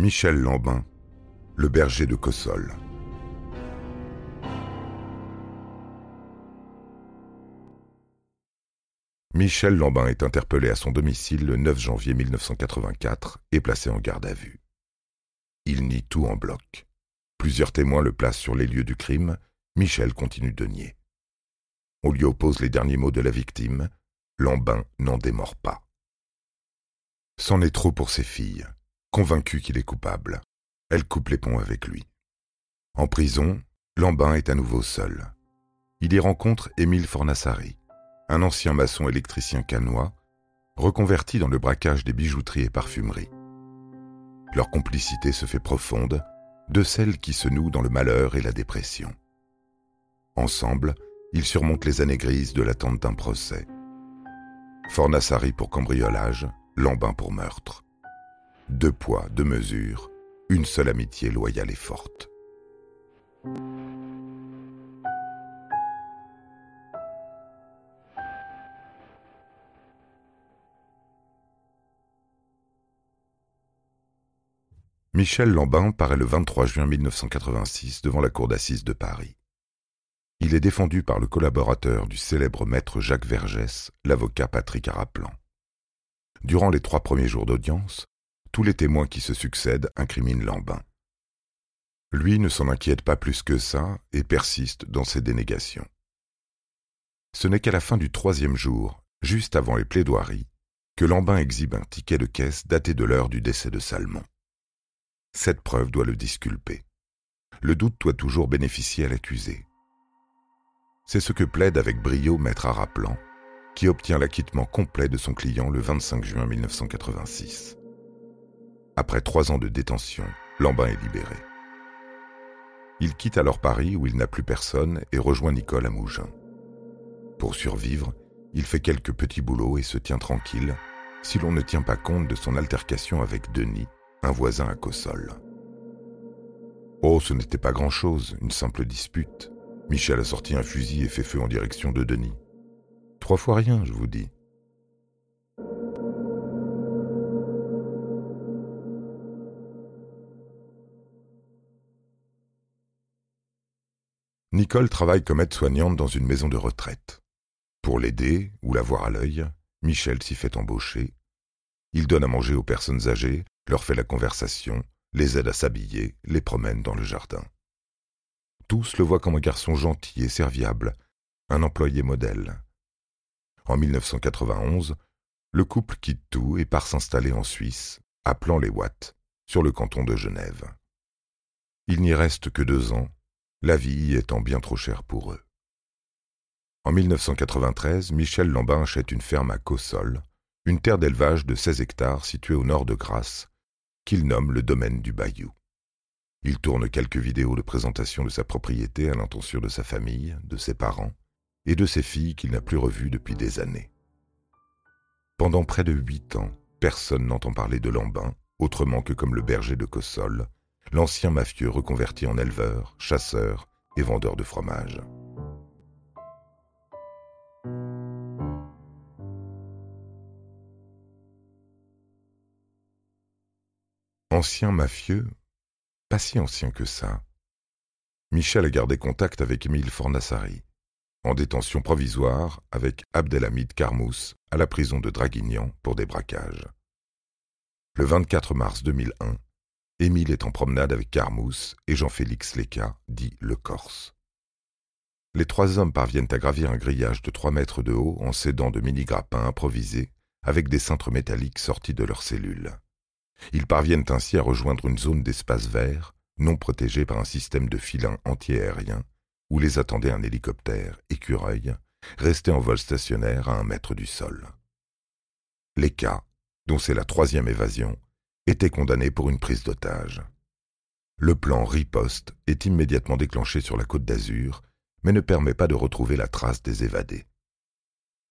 Michel Lambin, le berger de Cossol. Michel Lambin est interpellé à son domicile le 9 janvier 1984 et placé en garde à vue. Il nie tout en bloc. Plusieurs témoins le placent sur les lieux du crime. Michel continue de nier. On lui oppose les derniers mots de la victime. Lambin n'en démord pas. C'en est trop pour ses filles. Convaincues qu'il est coupable, elles coupent les ponts avec lui. En prison, Lambin est à nouveau seul. Il y rencontre Émile Fornassari, un ancien maçon électricien canois, reconverti dans le braquage des bijouteries et parfumeries. Leur complicité se fait profonde, de celle qui se noue dans le malheur et la dépression. Ensemble, ils surmontent les années grises de l'attente d'un procès. Fornassari pour cambriolage, Lambin pour meurtre. Deux poids, deux mesures, une seule amitié loyale et forte. Michel Lambin paraît le 23 juin 1986 devant la cour d'assises de Paris. Il est défendu par le collaborateur du célèbre maître Jacques Vergès, l'avocat Patrick Araplan. Durant les trois premiers jours d'audience, tous les témoins qui se succèdent incriminent Lambin. Lui ne s'en inquiète pas plus que ça et persiste dans ses dénégations. Ce n'est qu'à la fin du troisième jour, juste avant les plaidoiries, que Lambin exhibe un ticket de caisse daté de l'heure du décès de Salmon. Cette preuve doit le disculper. Le doute doit toujours bénéficier à l'accusé. C'est ce que plaide avec brio Maître Araplan, qui obtient l'acquittement complet de son client le 25 juin 1986. Après trois ans de détention, Lambin est libéré. Il quitte alors Paris où il n'a plus personne et rejoint Nicole à Mougins. Pour survivre, il fait quelques petits boulots et se tient tranquille si l'on ne tient pas compte de son altercation avec Denis, un voisin à Cossol. Oh, ce n'était pas grand-chose, une simple dispute. Michel a sorti un fusil et fait feu en direction de Denis. Trois fois rien, je vous dis. Nicole travaille comme aide-soignante dans une maison de retraite. Pour l'aider ou la voir à l'œil, Michel s'y fait embaucher. Il donne à manger aux personnes âgées, leur fait la conversation, les aide à s'habiller, les promène dans le jardin. Tous le voient comme un garçon gentil et serviable, un employé modèle. En 1991, le couple quitte tout et part s'installer en Suisse, à Plan-les-Ouates, sur le canton de Genève. Il n'y reste que deux ans, la vie étant bien trop chère pour eux. En 1993, Michel Lambin achète une ferme à Cossol, une terre d'élevage de 16 hectares située au nord de Grasse, qu'il nomme le domaine du Bayou. Il tourne quelques vidéos de présentation de sa propriété à l'intention de sa famille, de ses parents et de ses filles qu'il n'a plus revues depuis des années. Pendant près de huit ans, personne n'entend parler de Lambin, autrement que comme le berger de Cossol, l'ancien mafieux reconverti en éleveur, chasseur et vendeur de fromage. Ancien mafieux Pas si ancien que ça. Michel a gardé contact avec Émile Fornassari, en détention provisoire avec Abdelhamid Carmous à la prison de Draguignan pour des braquages. Le 24 mars 2001, Émile est en promenade avec Carmous et Jean-Félix Leca, dit le Corse. Les trois hommes parviennent à gravir un grillage de trois mètres de haut en s'aidant de mini-grappins improvisés avec des cintres métalliques sortis de leurs cellules. Ils parviennent ainsi à rejoindre une zone d'espace vert, non protégée par un système de filins antiaériens, où les attendait un hélicoptère, écureuil, resté en vol stationnaire à un mètre du sol. Les cas, dont c'est la troisième évasion, étaient condamnés pour une prise d'otage. Le plan riposte est immédiatement déclenché sur la côte d'Azur, mais ne permet pas de retrouver la trace des évadés.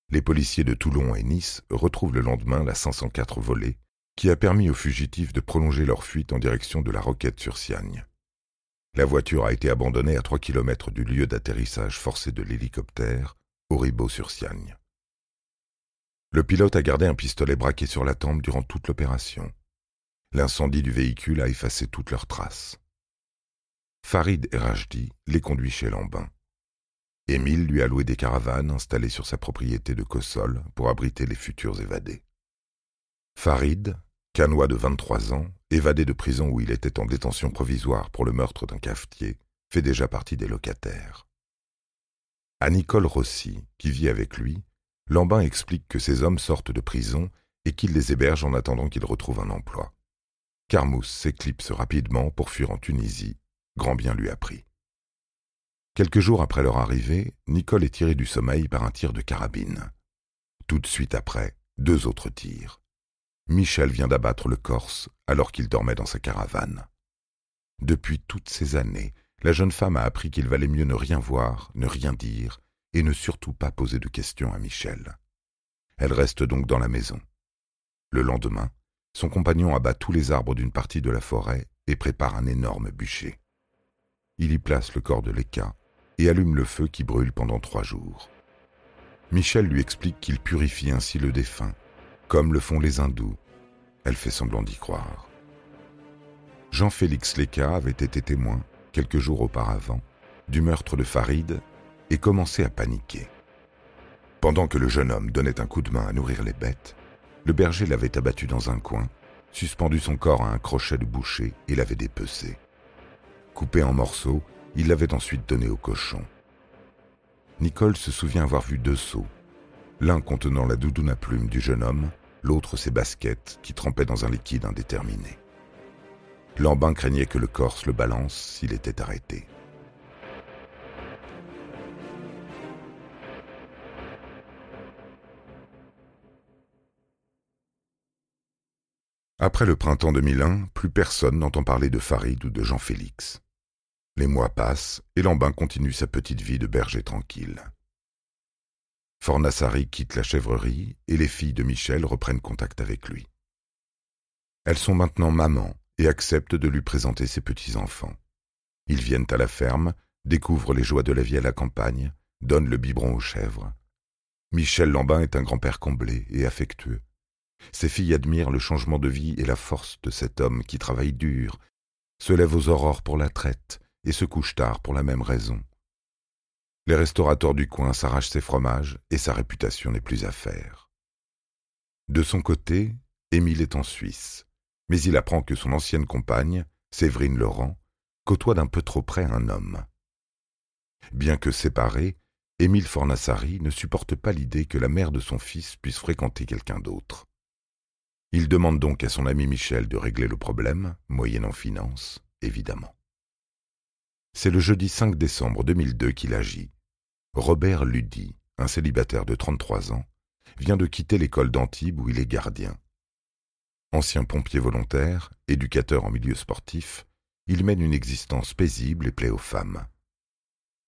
Les policiers de Toulon et Nice retrouvent le lendemain la 504 volée, qui a permis aux fugitifs de prolonger leur fuite en direction de la Roquette sur Siagne. La voiture a été abandonnée à trois kilomètres du lieu d'atterrissage forcé de l'hélicoptère, au sur siagne Le pilote a gardé un pistolet braqué sur la tempe durant toute l'opération. L'incendie du véhicule a effacé toutes leurs traces. Farid et Rajdi les conduit chez Lambin. Émile lui a loué des caravanes installées sur sa propriété de Cossol pour abriter les futurs évadés. Farid, canois de 23 ans, évadé de prison où il était en détention provisoire pour le meurtre d'un cafetier, fait déjà partie des locataires. À Nicole Rossi, qui vit avec lui, Lambin explique que ces hommes sortent de prison et qu'il les héberge en attendant qu'ils retrouvent un emploi. Carmous s'éclipse rapidement pour fuir en Tunisie. Grand bien lui a pris. Quelques jours après leur arrivée, Nicole est tirée du sommeil par un tir de carabine. Tout de suite après, deux autres tirs. Michel vient d'abattre le Corse alors qu'il dormait dans sa caravane. Depuis toutes ces années, la jeune femme a appris qu'il valait mieux ne rien voir, ne rien dire, et ne surtout pas poser de questions à Michel. Elle reste donc dans la maison. Le lendemain, son compagnon abat tous les arbres d'une partie de la forêt et prépare un énorme bûcher. Il y place le corps de Léka et allume le feu qui brûle pendant trois jours. Michel lui explique qu'il purifie ainsi le défunt, comme le font les hindous. Elle fait semblant d'y croire. Jean-Félix Léka avait été témoin, quelques jours auparavant, du meurtre de Farid et commençait à paniquer. Pendant que le jeune homme donnait un coup de main à nourrir les bêtes, le berger l'avait abattu dans un coin, suspendu son corps à un crochet de boucher et l'avait dépecé. Coupé en morceaux, il l'avait ensuite donné au cochon. Nicole se souvient avoir vu deux seaux, l'un contenant la doudoune à plumes du jeune homme, l'autre ses baskets qui trempaient dans un liquide indéterminé. Lambin craignait que le Corse le balance s'il était arrêté. Après le printemps 2001, plus personne n'entend parler de Farid ou de Jean-Félix. Les mois passent et Lambin continue sa petite vie de berger tranquille. Fornassari quitte la chèvrerie et les filles de Michel reprennent contact avec lui. Elles sont maintenant mamans et acceptent de lui présenter ses petits-enfants. Ils viennent à la ferme, découvrent les joies de la vie à la campagne, donnent le biberon aux chèvres. Michel Lambin est un grand-père comblé et affectueux. Ses filles admirent le changement de vie et la force de cet homme qui travaille dur, se lève aux aurores pour la traite et se couche tard pour la même raison. Les restaurateurs du coin s'arrachent ses fromages et sa réputation n'est plus à faire. De son côté, Émile est en Suisse, mais il apprend que son ancienne compagne, Séverine Laurent, côtoie d'un peu trop près un homme. Bien que séparés, Émile Fornassari ne supporte pas l'idée que la mère de son fils puisse fréquenter quelqu'un d'autre. Il demande donc à son ami Michel de régler le problème, moyennant finance, évidemment. C'est le jeudi 5 décembre 2002 qu'il agit. Robert Ludy, un célibataire de 33 ans, vient de quitter l'école d'Antibes où il est gardien. Ancien pompier volontaire, éducateur en milieu sportif, il mène une existence paisible et plaît aux femmes.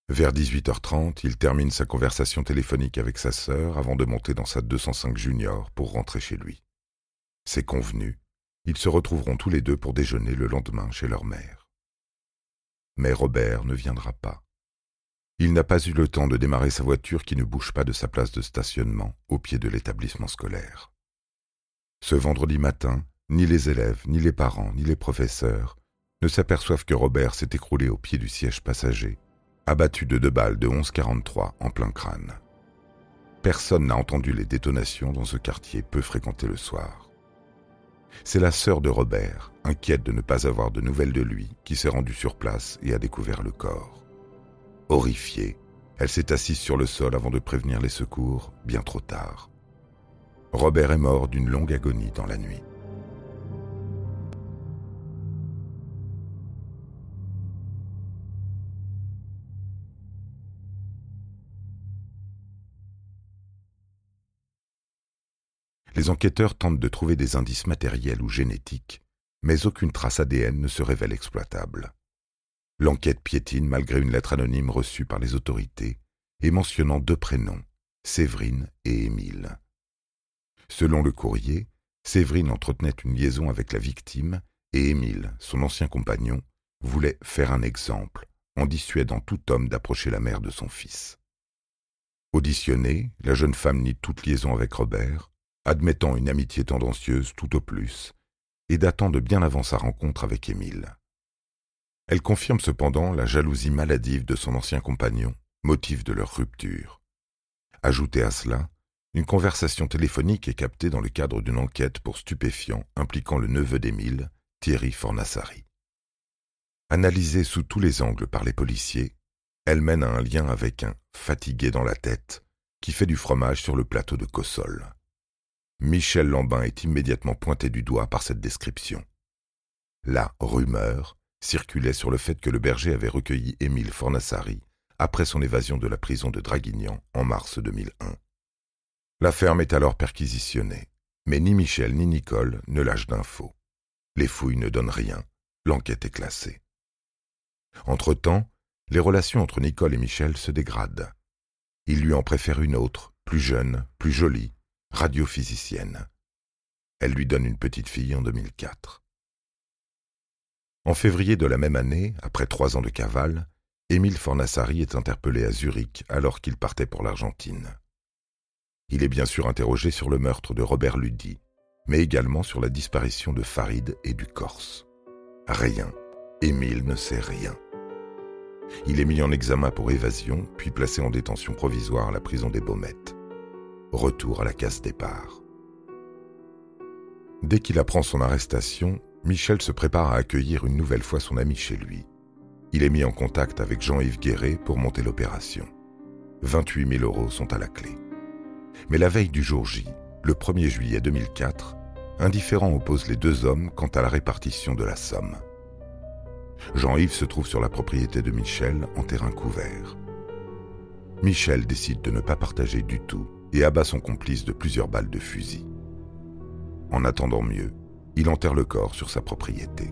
Vers 18h30, il termine sa conversation téléphonique avec sa sœur avant de monter dans sa 205 Junior pour rentrer chez lui. C'est convenu, ils se retrouveront tous les deux pour déjeuner le lendemain chez leur mère. Mais Robert ne viendra pas. Il n'a pas eu le temps de démarrer sa voiture qui ne bouge pas de sa place de stationnement au pied de l'établissement scolaire. Ce vendredi matin, ni les élèves, ni les parents, ni les professeurs ne s'aperçoivent que Robert s'est écroulé au pied du siège passager, abattu de deux balles de 11,43 en plein crâne. Personne n'a entendu les détonations dans ce quartier peu fréquenté le soir. C'est la sœur de Robert, inquiète de ne pas avoir de nouvelles de lui, qui s'est rendue sur place et a découvert le corps. Horrifiée, elle s'est assise sur le sol avant de prévenir les secours, bien trop tard. Robert est mort d'une longue agonie dans la nuit. Les enquêteurs tentent de trouver des indices matériels ou génétiques, mais aucune trace ADN ne se révèle exploitable. L'enquête piétine malgré une lettre anonyme reçue par les autorités et mentionnant deux prénoms, Séverine et Émile. Selon le courrier, Séverine entretenait une liaison avec la victime et Émile, son ancien compagnon, voulait faire un exemple en dissuadant tout homme d'approcher la mère de son fils. Auditionnée, la jeune femme nie toute liaison avec Robert admettant une amitié tendancieuse tout au plus, et datant de bien avant sa rencontre avec Émile. Elle confirme cependant la jalousie maladive de son ancien compagnon, motif de leur rupture. Ajoutez à cela, une conversation téléphonique est captée dans le cadre d'une enquête pour stupéfiants impliquant le neveu d'Émile, Thierry Fornassari. Analysée sous tous les angles par les policiers, elle mène à un lien avec un fatigué dans la tête qui fait du fromage sur le plateau de Cossol. Michel Lambin est immédiatement pointé du doigt par cette description. La rumeur circulait sur le fait que le berger avait recueilli Émile Fornassari après son évasion de la prison de Draguignan en mars 2001. La ferme est alors perquisitionnée, mais ni Michel ni Nicole ne lâchent d'infos. Les fouilles ne donnent rien, l'enquête est classée. Entre-temps, les relations entre Nicole et Michel se dégradent. Il lui en préfère une autre, plus jeune, plus jolie, radiophysicienne. Elle lui donne une petite fille en 2004. En février de la même année, après trois ans de cavale, Émile Fornassari est interpellé à Zurich alors qu'il partait pour l'Argentine. Il est bien sûr interrogé sur le meurtre de Robert Ludy, mais également sur la disparition de Farid et du Corse. Rien. Émile ne sait rien. Il est mis en examen pour évasion, puis placé en détention provisoire à la prison des Baumettes. Retour à la case départ. Dès qu'il apprend son arrestation, Michel se prépare à accueillir une nouvelle fois son ami chez lui. Il est mis en contact avec Jean-Yves Guéret pour monter l'opération. 28 000 euros sont à la clé. Mais la veille du jour J, le 1er juillet 2004, un différend oppose les deux hommes quant à la répartition de la somme. Jean-Yves se trouve sur la propriété de Michel en terrain couvert. Michel décide de ne pas partager du tout et abat son complice de plusieurs balles de fusil. En attendant mieux, il enterre le corps sur sa propriété.